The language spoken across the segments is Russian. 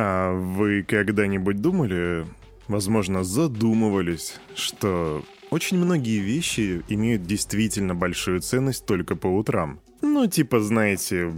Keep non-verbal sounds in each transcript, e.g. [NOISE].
А вы когда-нибудь думали, возможно, задумывались, что очень многие вещи имеют действительно большую ценность только по утрам? Ну, типа, знаете,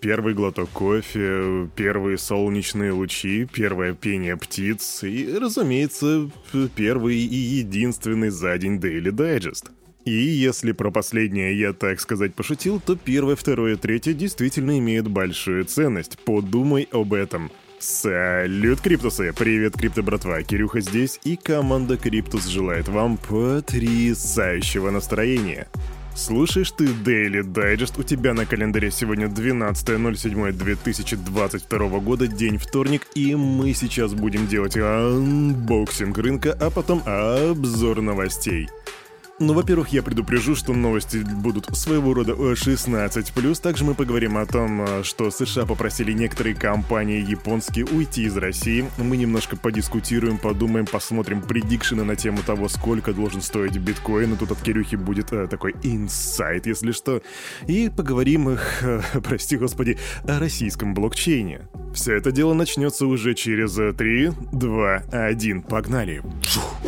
первый глоток кофе, первые солнечные лучи, первое пение птиц и, разумеется, первый и единственный за день Daily Digest. И если про последнее я, так сказать, пошутил, то первое, второе, третье действительно имеют большую ценность. Подумай об этом. Салют, Криптусы! Привет, Крипто братва! Кирюха здесь, и команда Криптус желает вам потрясающего настроения. Слушаешь ты Daily Digest, у тебя на календаре сегодня 12.07.2022 года, день вторник, и мы сейчас будем делать unboxing рынка, а потом обзор новостей. Ну, во-первых, я предупрежу, что новости будут своего рода 16+. Также мы поговорим о том, э, что США попросили некоторые компании японские уйти из России. Мы немножко подискутируем, подумаем, посмотрим предикшены на тему того, сколько должен стоить биткоин. И тут от Кирюхи будет э, такой инсайт, если что. И поговорим, их, э, [LAUGHS] прости господи, о российском блокчейне. Все это дело начнется уже через 3, 2, 1. Погнали! Фух.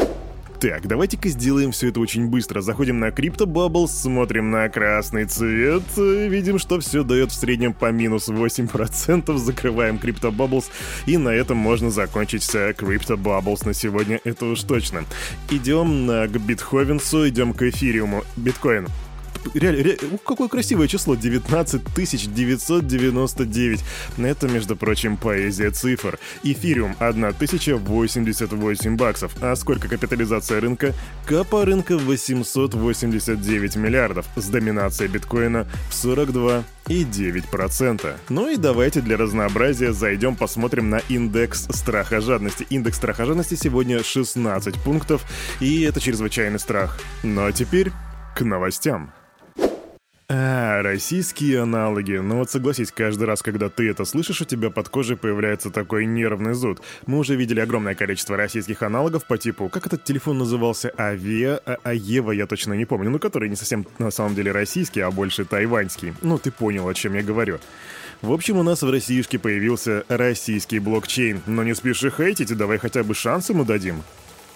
Так, давайте-ка сделаем все это очень быстро. Заходим на Crypto Bubbles, смотрим на красный цвет, видим, что все дает в среднем по минус 8%, закрываем Crypto Bubbles, и на этом можно закончить с Crypto Bubbles на сегодня, это уж точно. Идем к Битховенсу, идем к эфириуму, биткоину реально, ре, какое красивое число, 19 999. Это, между прочим, поэзия цифр. Эфириум 1088 баксов. А сколько капитализация рынка? Капа рынка 889 миллиардов, с доминацией биткоина в 42 и 9%. Ну и давайте для разнообразия зайдем посмотрим на индекс страха жадности. Индекс страха жадности сегодня 16 пунктов, и это чрезвычайный страх. Ну а теперь к новостям. А, российские аналоги. Ну вот согласись, каждый раз, когда ты это слышишь, у тебя под кожей появляется такой нервный зуд. Мы уже видели огромное количество российских аналогов по типу, как этот телефон назывался, Авиа, а, Аева, я точно не помню, ну который не совсем на самом деле российский, а больше тайваньский. Ну ты понял, о чем я говорю. В общем, у нас в Россиюшке появился российский блокчейн, но не спеши хейтить, давай хотя бы шанс ему дадим.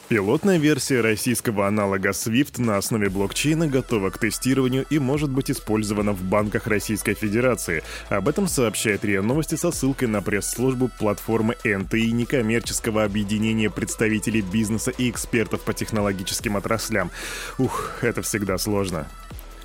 Пилотная версия российского аналога SWIFT на основе блокчейна готова к тестированию и может быть использована в банках Российской Федерации. Об этом сообщает РИА Новости со ссылкой на пресс-службу платформы НТИ некоммерческого объединения представителей бизнеса и экспертов по технологическим отраслям. Ух, это всегда сложно.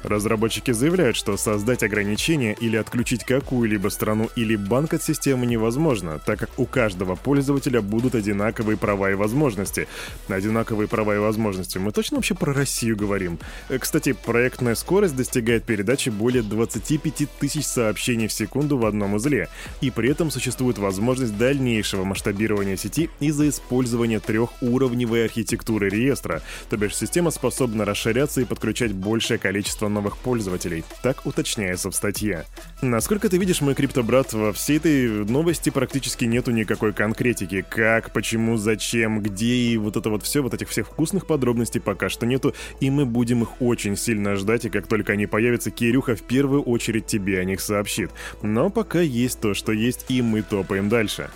Разработчики заявляют, что создать ограничения или отключить какую-либо страну или банк от системы невозможно, так как у каждого пользователя будут одинаковые права и возможности. Одинаковые права и возможности. Мы точно вообще про Россию говорим? Э, кстати, проектная скорость достигает передачи более 25 тысяч сообщений в секунду в одном узле, и при этом существует возможность дальнейшего масштабирования сети из-за использования трехуровневой архитектуры реестра, то бишь система способна расширяться и подключать большее количество новых пользователей. Так уточняется в статье. Насколько ты видишь, мой криптобрат, во всей этой новости практически нету никакой конкретики. Как, почему, зачем, где и вот это вот все, вот этих всех вкусных подробностей пока что нету, и мы будем их очень сильно ждать, и как только они появятся, Кирюха в первую очередь тебе о них сообщит. Но пока есть то, что есть, и мы топаем дальше.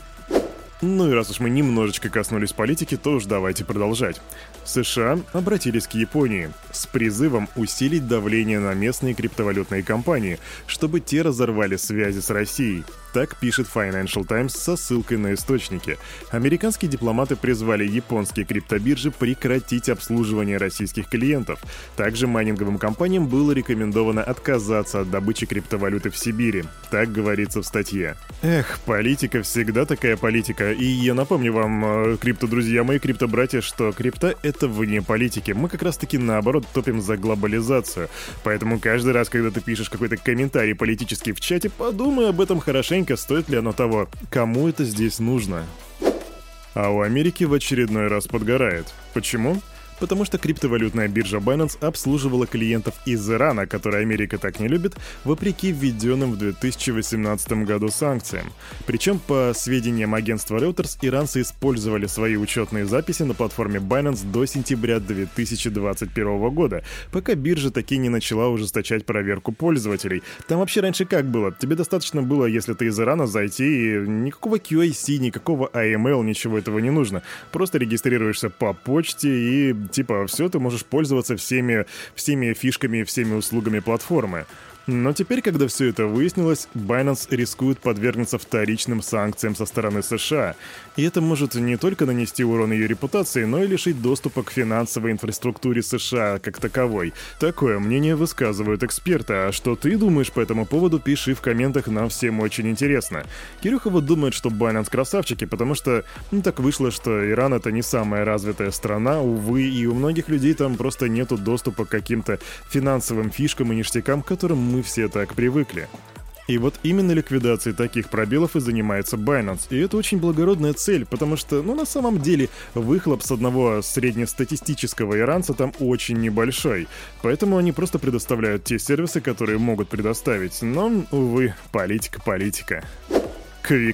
Ну и раз уж мы немножечко коснулись политики, то уж давайте продолжать. США обратились к Японии с призывом усилить давление на местные криптовалютные компании, чтобы те разорвали связи с Россией. Так пишет Financial Times со ссылкой на источники. Американские дипломаты призвали японские криптобиржи прекратить обслуживание российских клиентов. Также майнинговым компаниям было рекомендовано отказаться от добычи криптовалюты в Сибири. Так говорится в статье. Эх, политика всегда такая политика. И я напомню вам, э, крипто-друзья мои, крипто-братья, что крипта — это вне политики. Мы как раз-таки наоборот топим за глобализацию. Поэтому каждый раз, когда ты пишешь какой-то комментарий политический в чате, подумай об этом хорошенько Частенько стоит ли оно того? Кому это здесь нужно? А у Америки в очередной раз подгорает. Почему? Потому что криптовалютная биржа Binance обслуживала клиентов из Ирана, которые Америка так не любит, вопреки введенным в 2018 году санкциям. Причем, по сведениям агентства Reuters, иранцы использовали свои учетные записи на платформе Binance до сентября 2021 года, пока биржа таки не начала ужесточать проверку пользователей. Там вообще раньше как было? Тебе достаточно было, если ты из Ирана, зайти, и никакого QIC, никакого AML, ничего этого не нужно. Просто регистрируешься по почте и, типа, все, ты можешь пользоваться всеми, всеми фишками, всеми услугами платформы. Но теперь, когда все это выяснилось, Binance рискует подвергнуться вторичным санкциям со стороны США. И это может не только нанести урон ее репутации, но и лишить доступа к финансовой инфраструктуре США как таковой. Такое мнение высказывают эксперты. А что ты думаешь по этому поводу, пиши в комментах, нам всем очень интересно. Кирюха думает, что Binance красавчики, потому что ну, так вышло, что Иран это не самая развитая страна, увы, и у многих людей там просто нету доступа к каким-то финансовым фишкам и ништякам, которым мы все так привыкли. И вот именно ликвидацией таких пробелов и занимается Binance. И это очень благородная цель, потому что, ну, на самом деле, выхлоп с одного среднестатистического иранца там очень небольшой. Поэтому они просто предоставляют те сервисы, которые могут предоставить. Но, увы, политика-политика. Квик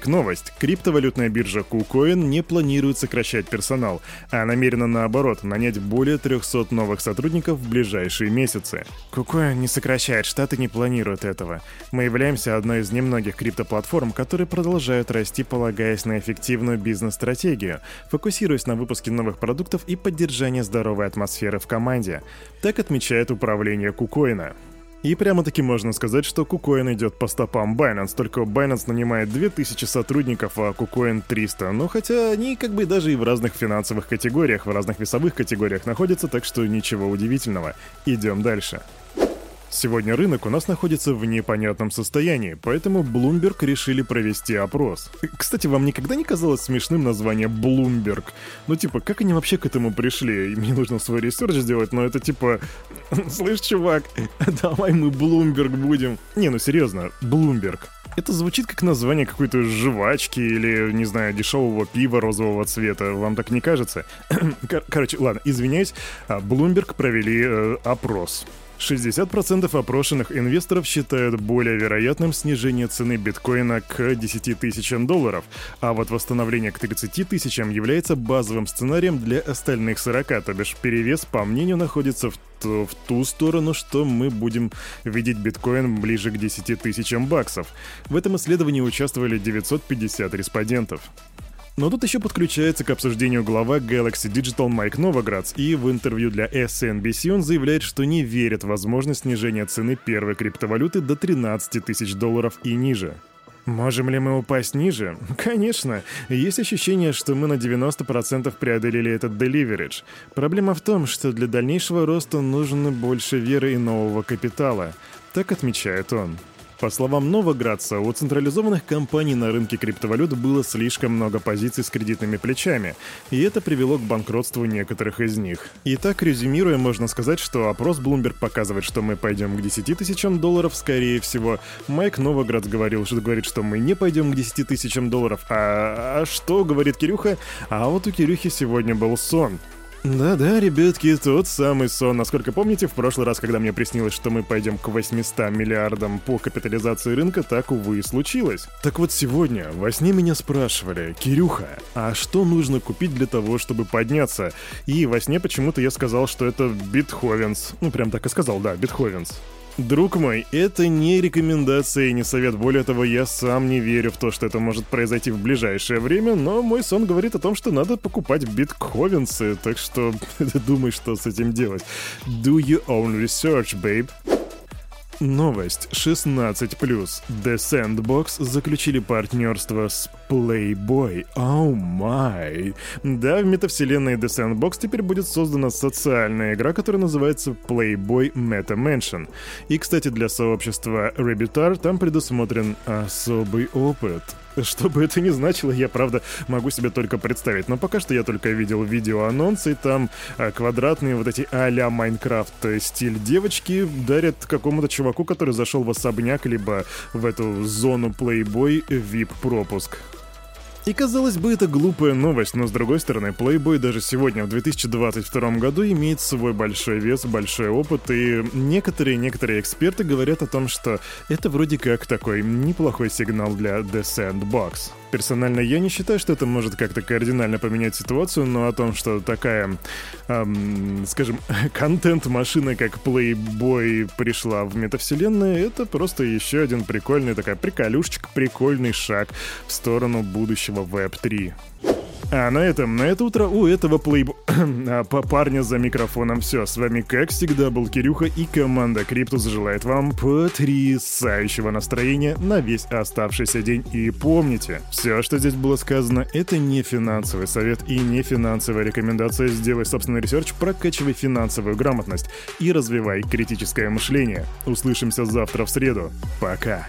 новость. Криптовалютная биржа KuCoin не планирует сокращать персонал, а намерена наоборот нанять более 300 новых сотрудников в ближайшие месяцы. KuCoin не сокращает, штаты не планируют этого. Мы являемся одной из немногих криптоплатформ, которые продолжают расти, полагаясь на эффективную бизнес-стратегию, фокусируясь на выпуске новых продуктов и поддержании здоровой атмосферы в команде. Так отмечает управление KuCoin. И прямо-таки можно сказать, что KuCoin идет по стопам Binance, только Binance нанимает 2000 сотрудников, а KuCoin 300. Но хотя они как бы даже и в разных финансовых категориях, в разных весовых категориях находятся, так что ничего удивительного. Идем дальше. Сегодня рынок у нас находится в непонятном состоянии, поэтому Bloomberg решили провести опрос. Кстати, вам никогда не казалось смешным название Bloomberg? Ну типа, как они вообще к этому пришли? Мне нужно свой research сделать, но это типа... [LAUGHS] Слышь, чувак, [LAUGHS] давай мы Bloomberg будем. Не, ну серьезно, Bloomberg. Это звучит как название какой-то жвачки или, не знаю, дешевого пива розового цвета. Вам так не кажется? [CLEARS THROAT] Кор- короче, ладно, извиняюсь. А, Bloomberg провели э, опрос. 60% опрошенных инвесторов считают более вероятным снижение цены биткоина к 10 тысячам долларов, а вот восстановление к 30 тысячам является базовым сценарием для остальных 40, то бишь перевес, по мнению, находится в ту, в ту сторону, что мы будем видеть биткоин ближе к 10 тысячам баксов. В этом исследовании участвовали 950 респондентов. Но тут еще подключается к обсуждению глава Galaxy Digital Майк Новоградс, и в интервью для SNBC он заявляет, что не верит в возможность снижения цены первой криптовалюты до 13 тысяч долларов и ниже. Можем ли мы упасть ниже? [LAUGHS] Конечно. Есть ощущение, что мы на 90% преодолели этот деливеридж. Проблема в том, что для дальнейшего роста нужно больше веры и нового капитала. Так отмечает он. По словам Новоградца, у централизованных компаний на рынке криптовалют было слишком много позиций с кредитными плечами, и это привело к банкротству некоторых из них. Итак, резюмируя, можно сказать, что опрос Bloomberg показывает, что мы пойдем к 10 тысячам долларов, скорее всего. Майк Новоградц говорил, что говорит, что мы не пойдем к 10 тысячам долларов. А, а что, говорит Кирюха? А вот у Кирюхи сегодня был сон. Да-да, ребятки, тот самый сон. Насколько помните, в прошлый раз, когда мне приснилось, что мы пойдем к 800 миллиардам по капитализации рынка, так, увы, и случилось. Так вот сегодня во сне меня спрашивали, Кирюха, а что нужно купить для того, чтобы подняться? И во сне почему-то я сказал, что это Бетховенс. Ну, прям так и сказал, да, Бетховенс. Друг мой, это не рекомендация и не совет. Более того, я сам не верю в то, что это может произойти в ближайшее время, но мой сон говорит о том, что надо покупать биткоинсы, так что [LAUGHS] думай, что с этим делать. Do your own research, babe. Новость 16+. The Sandbox заключили партнерство с Playboy. Oh my. Да, в метавселенной The Sandbox теперь будет создана социальная игра, которая называется Playboy Meta Mansion. И, кстати, для сообщества Rabbitar там предусмотрен особый опыт. Что бы это ни значило, я, правда, могу себе только представить. Но пока что я только видел видео-анонсы, там а, квадратные вот эти а-ля Майнкрафт стиль девочки дарят какому-то чуваку, который зашел в особняк, либо в эту зону Playboy VIP-пропуск. И казалось бы, это глупая новость, но с другой стороны, Playboy даже сегодня, в 2022 году, имеет свой большой вес, большой опыт, и некоторые-некоторые эксперты говорят о том, что это вроде как такой неплохой сигнал для The Sandbox. Персонально я не считаю, что это может как-то кардинально поменять ситуацию, но о том, что такая, эм, скажем, [LAUGHS] контент-машина, как Playboy, пришла в метавселенную, это просто еще один прикольный, такая приколюшечка, прикольный шаг в сторону будущего Web 3. А на этом, на это утро у этого плейбо... [CLEARS THROAT] а, парня за микрофоном все. С вами, как всегда, был Кирюха и команда Криптус желает вам потрясающего настроения на весь оставшийся день. И помните, все, что здесь было сказано, это не финансовый совет и не финансовая рекомендация. Сделай собственный research, прокачивай финансовую грамотность и развивай критическое мышление. Услышимся завтра в среду. Пока.